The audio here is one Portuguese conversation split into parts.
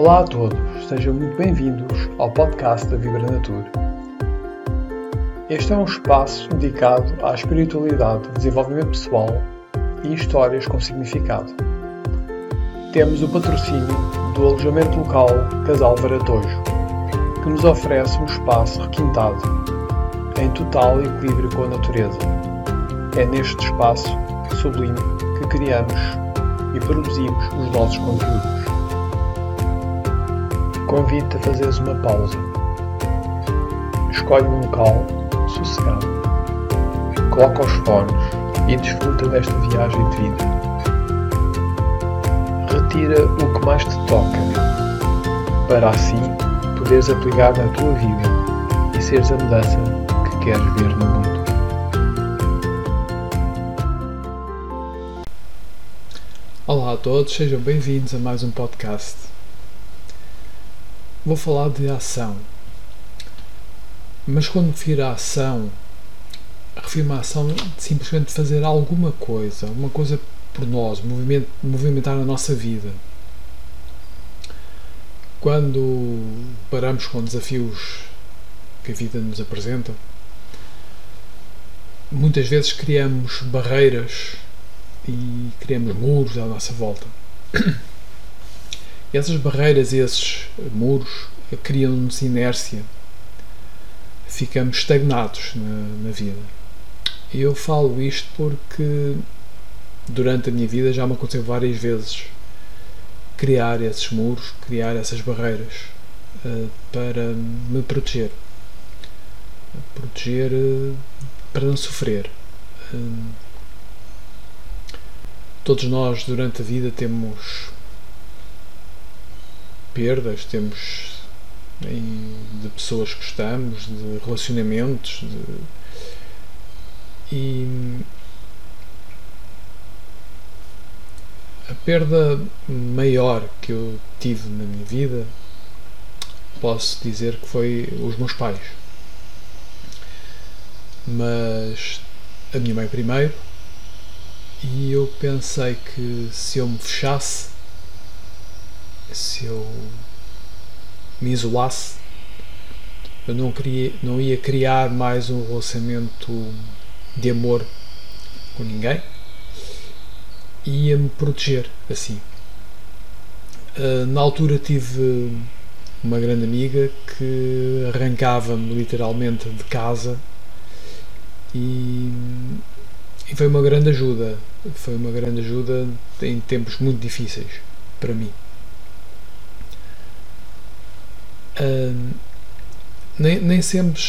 Olá a todos, sejam muito bem-vindos ao podcast da Vibra Natur. Este é um espaço dedicado à espiritualidade, desenvolvimento pessoal e histórias com significado. Temos o patrocínio do alojamento local Casal Varatojo, que nos oferece um espaço requintado, em total equilíbrio com a natureza. É neste espaço sublime que criamos e produzimos os nossos conteúdos. Convido-te a fazeres uma pausa. Escolhe um local sossegado. Coloca os fones e desfruta desta viagem de vida. Retira o que mais te toca, para assim poderes aplicar na tua vida e seres a mudança que queres ver no mundo. Olá a todos, sejam bem-vindos a mais um podcast. Vou falar de ação. Mas quando refiro à ação, refiro-me à ação de simplesmente fazer alguma coisa, uma coisa por nós, movimentar a nossa vida. Quando paramos com desafios que a vida nos apresenta, muitas vezes criamos barreiras e criamos muros à nossa volta. Essas barreiras, esses muros, criam-nos inércia. Ficamos estagnados na, na vida. E eu falo isto porque durante a minha vida já me aconteceu várias vezes criar esses muros, criar essas barreiras uh, para me proteger. Proteger uh, para não sofrer. Uh, Todos nós durante a vida temos perdas, temos de pessoas que gostamos, de relacionamentos, de, e a perda maior que eu tive na minha vida posso dizer que foi os meus pais. Mas a minha mãe primeiro, e eu pensei que se eu me fechasse, se eu me isolasse, eu não, queria, não ia criar mais um relacionamento de amor com ninguém ia me proteger assim. Uh, na altura tive uma grande amiga que arrancava-me literalmente de casa e e foi uma grande ajuda. Foi uma grande ajuda em tempos muito difíceis para mim. Nem, nem, sempre,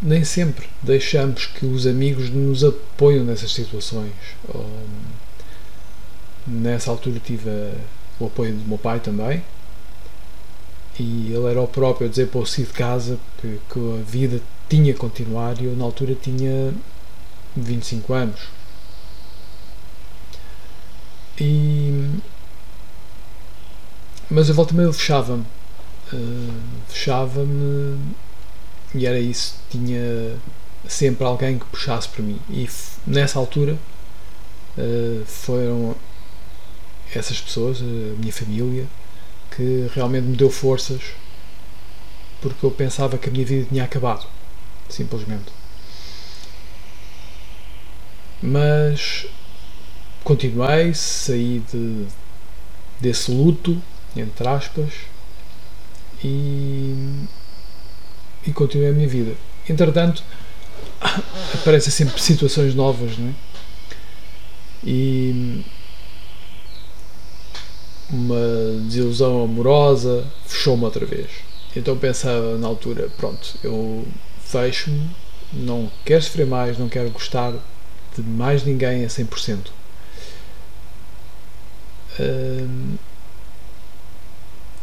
nem sempre deixamos que os amigos nos apoiam nessas situações. nessa altura tive o apoio do meu pai também. E ele era o próprio a dizer para eu sair de casa que, que a vida tinha que continuar e eu na altura tinha 25 anos. E, mas a volta meio fechava-me. Uh, fechava-me e era isso. Tinha sempre alguém que puxasse para mim. E nessa altura uh, foram essas pessoas, a minha família, que realmente me deu forças porque eu pensava que a minha vida tinha acabado. Simplesmente. Mas continuei, saí de, desse luto, entre aspas, e, e continuei a minha vida. Entretanto, aparecem sempre situações novas, não é? E uma desilusão amorosa fechou-me outra vez. Então pensava na altura, pronto, eu fecho-me, não quero sofrer mais, não quero gostar de mais ninguém a 100%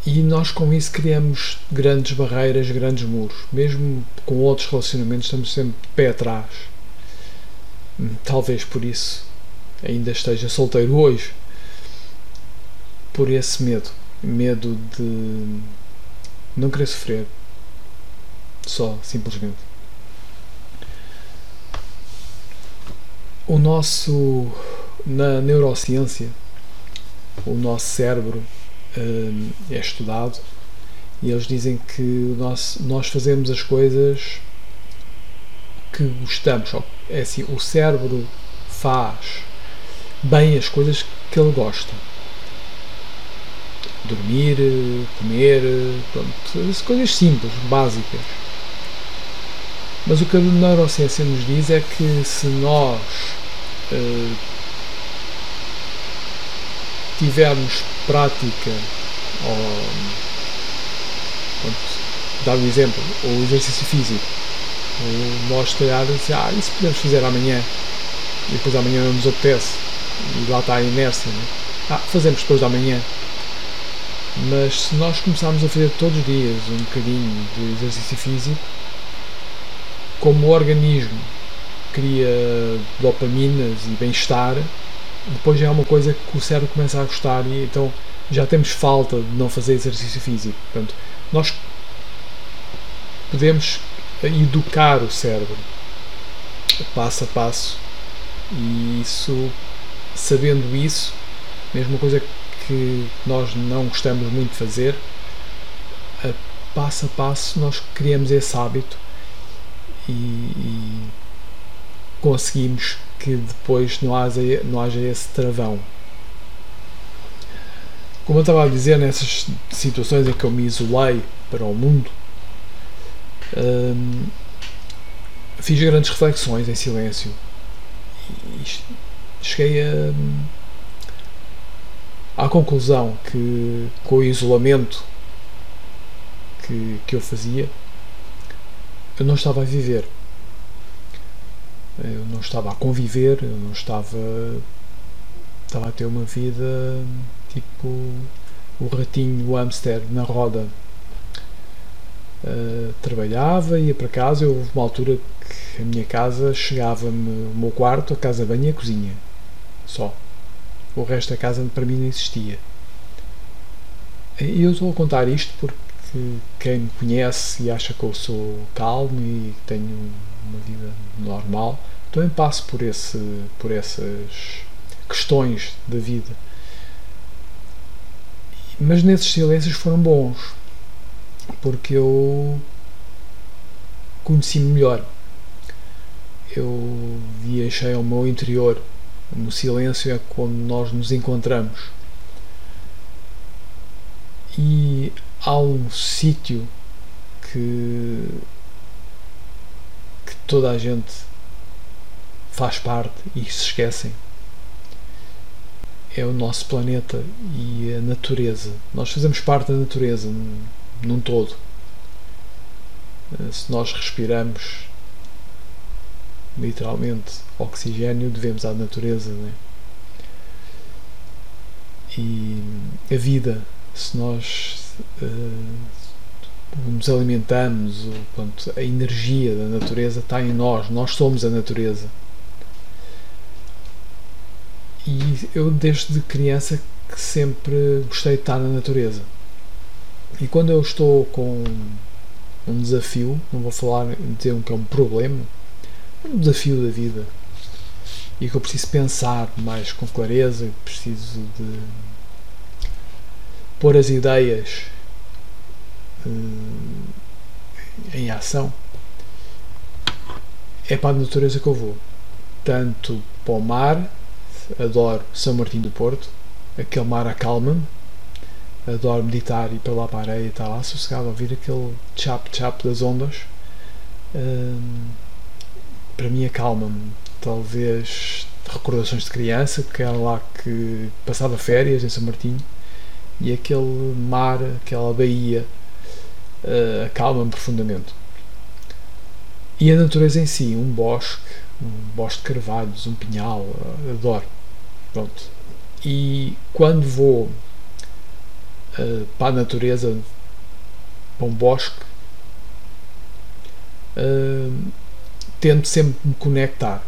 e nós com isso criamos grandes barreiras, grandes muros. Mesmo com outros relacionamentos, estamos sempre de pé atrás. Hum, talvez por isso ainda esteja solteiro hoje. Por esse medo. Medo de não querer sofrer. Só, simplesmente. O nosso. Na neurociência, o nosso cérebro é estudado e eles dizem que nós, nós fazemos as coisas que gostamos. É assim, o cérebro faz bem as coisas que ele gosta. Dormir, comer, pronto, coisas simples, básicas. Mas o que a neurociência nos diz é que se nós uh, tivermos prática, ou, pronto, dar um exemplo, o exercício físico, ou nós calhar ah, isso podemos fazer amanhã, e depois amanhã não nos apetece, e lá está a inércia, né? ah, fazemos depois da manhã. Mas se nós começarmos a fazer todos os dias um bocadinho de exercício físico, como o organismo cria dopaminas e bem-estar, depois já é uma coisa que o cérebro começa a gostar e então já temos falta de não fazer exercício físico. Portanto, nós podemos educar o cérebro passo a passo e isso, sabendo isso, mesma coisa que nós não gostamos muito de fazer, a passo a passo nós criamos esse hábito e, e conseguimos que depois não haja, não haja esse travão. Como eu estava a dizer, nessas situações em que eu me isolei para o mundo, hum, fiz grandes reflexões em silêncio e cheguei a, à conclusão que com o isolamento que, que eu fazia, eu não estava a viver. Eu não estava a conviver, eu não estava. Estava a ter uma vida tipo o ratinho, o hamster na roda. Uh, trabalhava, ia para casa. Eu, houve uma altura que a minha casa chegava-me o meu quarto, a casa banho e a cozinha. Só. O resto da casa para mim não existia. E eu estou a contar isto porque quem me conhece e acha que eu sou calmo e tenho uma vida normal, também passo por, esse, por essas questões da vida. Mas nesses silêncios foram bons, porque eu conheci-me melhor. Eu viajei ao meu interior. No silêncio é quando nós nos encontramos. E há um sítio que, que toda a gente faz parte e se esquecem. É o nosso planeta e a natureza. Nós fazemos parte da natureza num todo. Se nós respiramos literalmente oxigênio, devemos à natureza. Né? E a vida, se nós uh, nos alimentamos, a energia da natureza está em nós, nós somos a natureza. E eu, desde criança, que sempre gostei de estar na natureza. E quando eu estou com um desafio, não vou falar dizer um que é um problema, um desafio da vida, e que eu preciso pensar mais com clareza, preciso de pôr as ideias uh, em ação, é para a natureza que eu vou. Tanto para o mar, adoro São Martinho do Porto, aquele mar acalma-me, adoro meditar e para lá para a areia estar lá sossegado ouvir aquele chap-chap das ondas. Uh, para mim acalma-me. Talvez recordações de criança, que era lá que passava férias em São Martinho e aquele mar, aquela baía, uh, acalma-me profundamente. E a natureza em si, um bosque, um bosque de carvalhos, um pinhal, uh, adoro. Pronto. E quando vou uh, para a natureza, para um bosque, uh, tento sempre me conectar.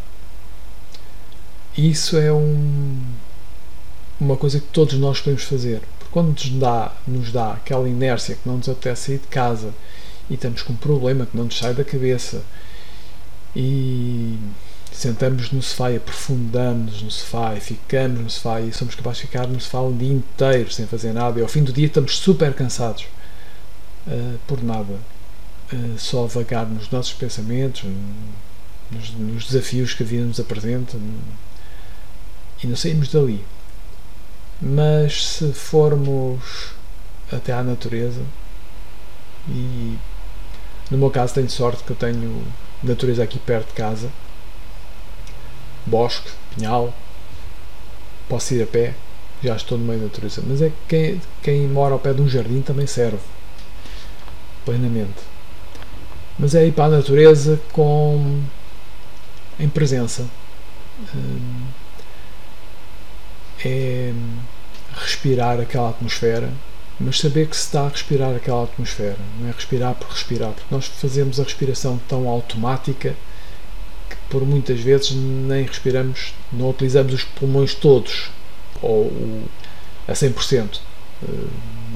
Isso é um, uma coisa que todos nós podemos fazer quando nos dá, nos dá aquela inércia que não nos apetece sair de casa e estamos com um problema que não nos sai da cabeça e sentamos no sofá e aprofundamos no sofá e ficamos no sofá e somos capazes de ficar no sofá um dia inteiro sem fazer nada. E ao fim do dia estamos super cansados uh, por nada. Uh, só vagar nos nossos pensamentos nos, nos, desafios que a vida nos apresenta e não saímos dali. Mas se formos até à natureza e no meu caso tenho sorte que eu tenho natureza aqui perto de casa bosque, pinhal, posso ir a pé, já estou no meio da natureza. Mas é que quem, quem mora ao pé de um jardim também serve, plenamente. Mas é ir para a natureza com em presença. Hum, é respirar aquela atmosfera, mas saber que se está a respirar aquela atmosfera, não é respirar por respirar, porque nós fazemos a respiração tão automática por muitas vezes nem respiramos, não utilizamos os pulmões todos ou a 100%. Eh,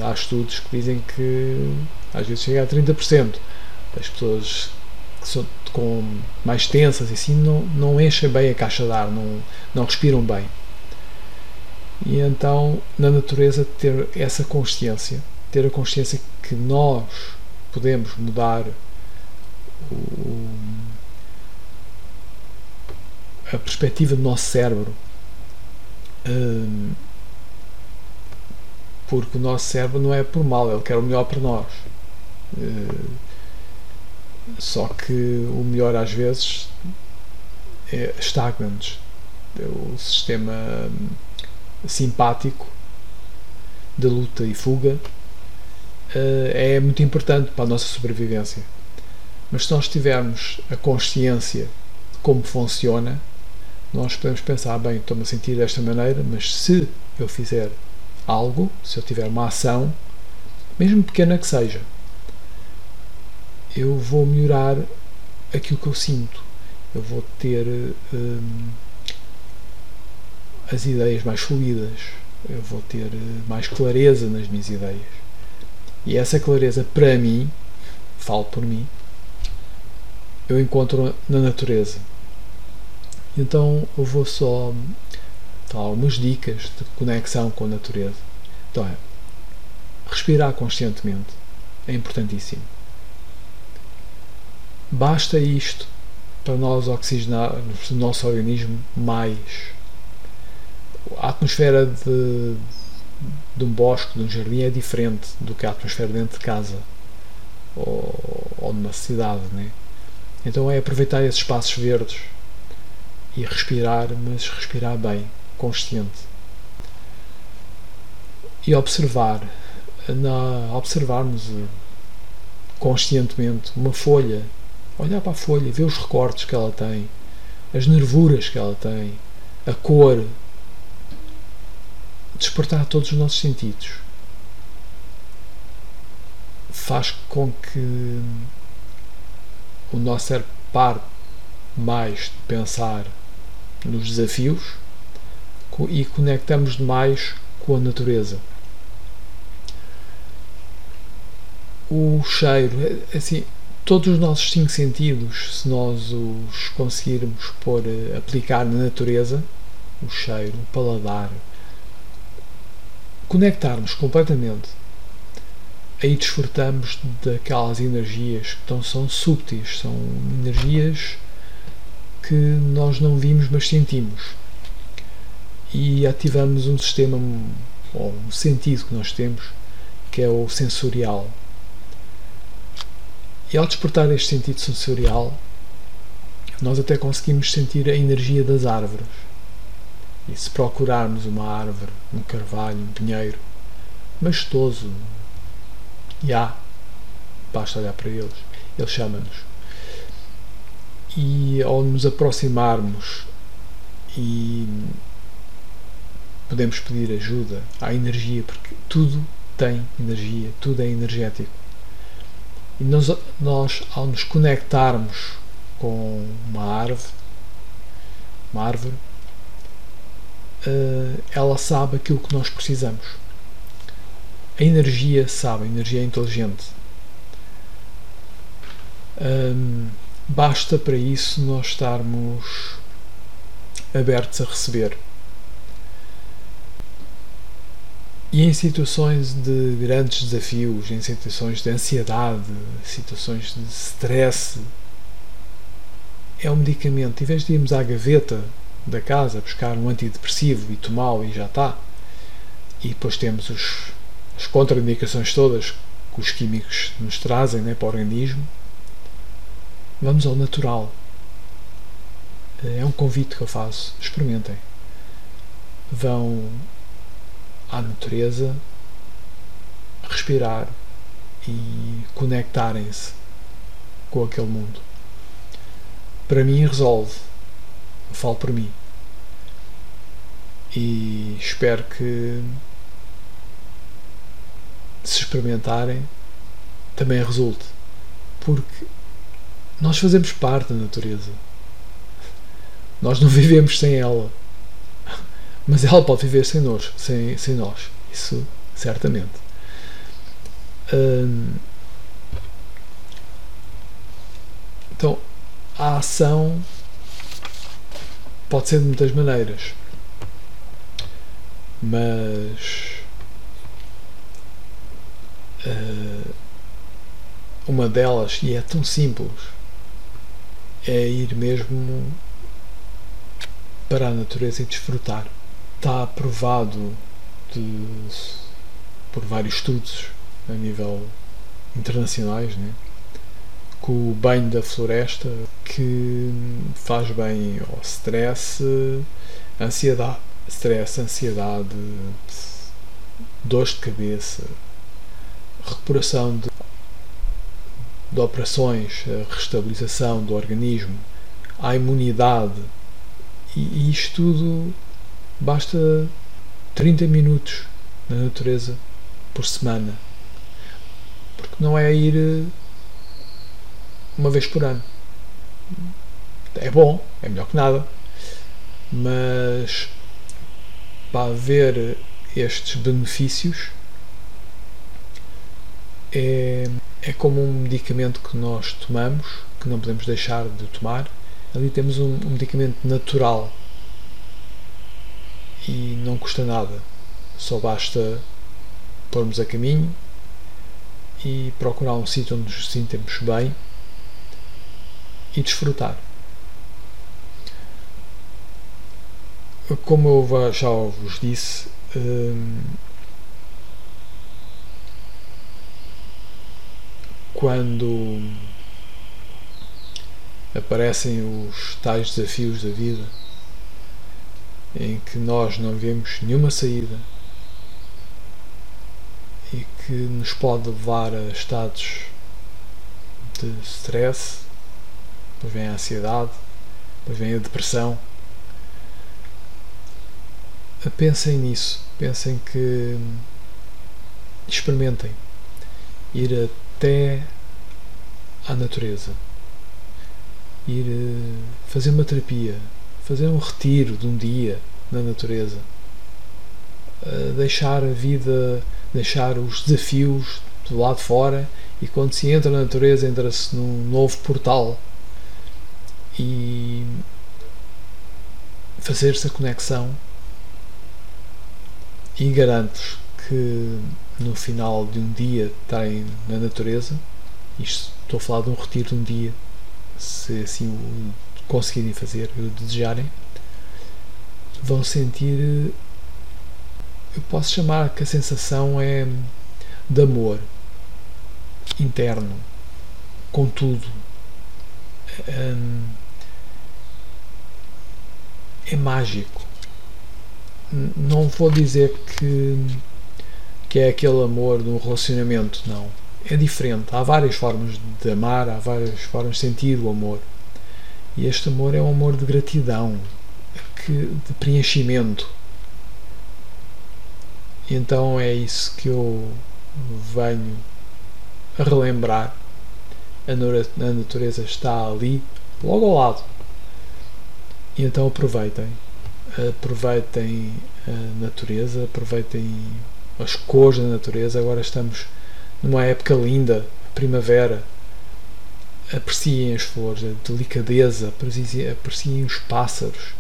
há estudos que dizem que às vezes chega a 30%. As pessoas que são com mais tensas e assim não, não enchem bem a caixa de ar, não, não respiram bem. E então, na natureza, ter essa consciência, ter a consciência que nós podemos mudar o, a perspectiva do nosso cérebro. Hum, porque o nosso cérebro não é por mal, ele quer o melhor para nós. Hum, só que o melhor às vezes é, estagna-nos. O sistema hum, simpático de luta e fuga é muito importante para a nossa sobrevivência. Mas se nós tivermos a consciência de como funciona, nós podemos pensar, bem, estou-me a sentir desta maneira, mas se eu fizer algo, se eu tiver uma ação, mesmo pequena que seja, eu vou melhorar aquilo que eu sinto. Eu vou ter hum, as ideias mais fluídas, eu vou ter mais clareza nas minhas ideias. E essa clareza, para mim, falo por mim, eu encontro na natureza. Então eu vou só dar algumas dicas de conexão com a natureza. Então é respirar conscientemente é importantíssimo. Basta isto para nós oxigenarmos o nosso organismo mais. A atmosfera de, de um bosque, de um jardim, é diferente do que a atmosfera dentro de casa ou, ou numa cidade. Né? Então é aproveitar esses espaços verdes e respirar, mas respirar bem, consciente. E observar, na, observarmos eh, conscientemente uma folha, olhar para a folha, ver os recortes que ela tem, as nervuras que ela tem, a cor, despertar todos os nossos sentidos. Faz com que o nosso cérebro pare mais de pensar nos desafios e conectamos demais com a natureza. O cheiro, é, assim, todos os nossos cinco sentidos, se nós os conseguirmos pôr, eh, aplicar na natureza, o cheiro, o paladar, conectarmos completamente, aí desfrutamos daquelas energias que então são súbteis, são energias que nós não vimos, mas sentimos. E ativamos um sistema, ou um sentido que nós temos, que é o sensorial. E ao despertar este sentido sensorial, nós até conseguimos sentir a energia das árvores. E se procurarmos uma árvore, um carvalho, um pinheiro, majestoso, e há, basta olhar para eles, ele chama-nos e ao nos aproximarmos e podemos pedir ajuda à energia, porque tudo tem energia, tudo é energético. E nós, nós ao nos conectarmos com uma árvore, uma árvore, uh, ela sabe aquilo que nós precisamos. A energia sabe, a energia é inteligente. Um, Basta para isso nós estarmos abertos a receber. E em situações de grandes desafios, em situações de ansiedade, situações de stress, é um medicamento. Em vez de irmos à gaveta da casa buscar um antidepressivo e tomá-lo e já está, e depois temos os, as contraindicações todas que os químicos nos trazem né, para o organismo, vamos ao natural. É um convite que eu faço. Experimentem. Vão à natureza, respirar e conectarem-se com aquele mundo. Para mim resolve. Eu falo por mim. E espero que se experimentarem também resulte. Porque nós fazemos parte da natureza. Nós não vivemos sem ela. Mas ela pode viver sem nós, sem, sem nós. Isso certamente. Hum, então, a ação pode ser de muitas maneiras. Mas uh, uma delas, e é tão simples, é ir mesmo para a natureza e desfrutar. Está provado de, por vários estudos a nível internacionais né, que o banho da floresta que faz bem ao stress, ansiedade, stress, ansiedade, dores de cabeça, recuperação de, de operações, a restabilização do organismo, a imunidade e, e isto tudo Basta 30 minutos na natureza por semana. Porque não é ir eh, uma vez por ano. É bom, é melhor que nada. Mas para haver estes benefícios é, é como um medicamento que nós tomamos, que não podemos deixar de tomar. Ali temos um, um medicamento natural e não custa nada. Só basta pormos a caminho e procurar um sítio onde nos sintamos bem e desfrutar. Como eu já vos disse, hum, quando aparecem os tais desafios da vida, em que nós não vemos nenhuma saída e que nos pode levar a estados de stress, depois vem a ansiedade, depois vem a depressão. Pensem nisso, pensem que experimentem ir até à natureza, ir eh, fazer uma terapia, fazer um retiro de um dia na natureza, deixar a vida, deixar os desafios do lado fora e quando se entra na natureza entra-se num novo portal e fazer essa conexão e garanto-vos que no final de um dia estarem na natureza, isto estou a falar de um retiro de um dia, se assim o conseguirem fazer e o desejarem, vão sentir. Eu posso chamar que a sensação é de amor interno, com tudo. É mágico. Não vou dizer que, que é aquele amor de um relacionamento, não. É diferente. Há várias formas de amar, há várias formas de sentir o amor. E este amor é um amor de gratidão, de preenchimento. E então é isso que eu venho a relembrar. A natureza está ali, logo ao lado. E então aproveitem. Aproveitem a natureza, aproveitem as cores da natureza. Agora estamos numa época linda, primavera apreciem as flores, a delicadeza, apreciem os pássaros,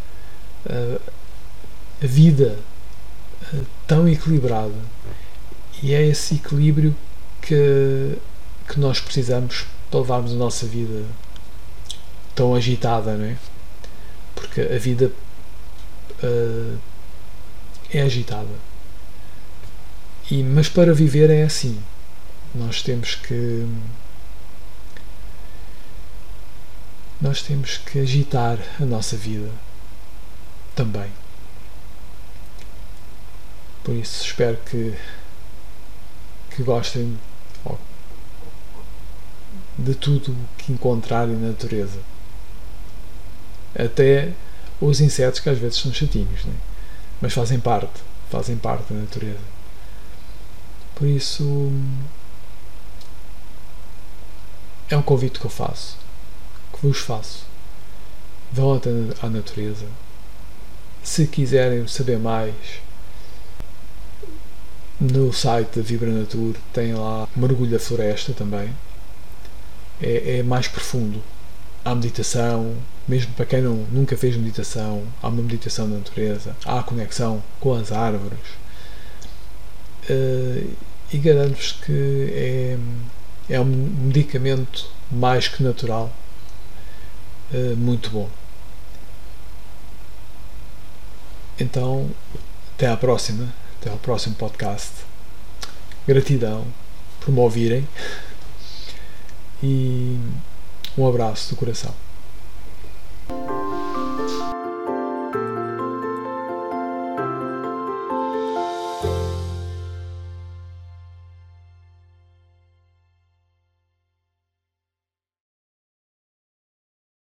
a vida tão equilibrada e é esse equilíbrio que, que nós precisamos para levarmos a nossa vida tão agitada, não é? Porque a vida uh, é agitada. E, mas para viver é assim. Nós temos que. Nós temos que agitar a nossa vida também. Por isso espero que, que gostem de tudo que encontrarem na natureza. Até os insetos que às vezes são chatinhos, né? mas fazem parte, fazem parte da natureza. Por isso é um convite que eu faço, que vos faço. Vão à natureza. Se quiserem saber mais, no site da Vibra Natur tem lá mergulho da floresta também. É, é mais profundo. Há meditação, mesmo para quem não, nunca fez meditação, há uma meditação da natureza, há a conexão com as árvores. Uh, e garanto-vos que é, é um medicamento mais que natural, uh, muito bom. Então, até à próxima, até ao próximo podcast. Gratidão por me ouvirem e um abraço do coração.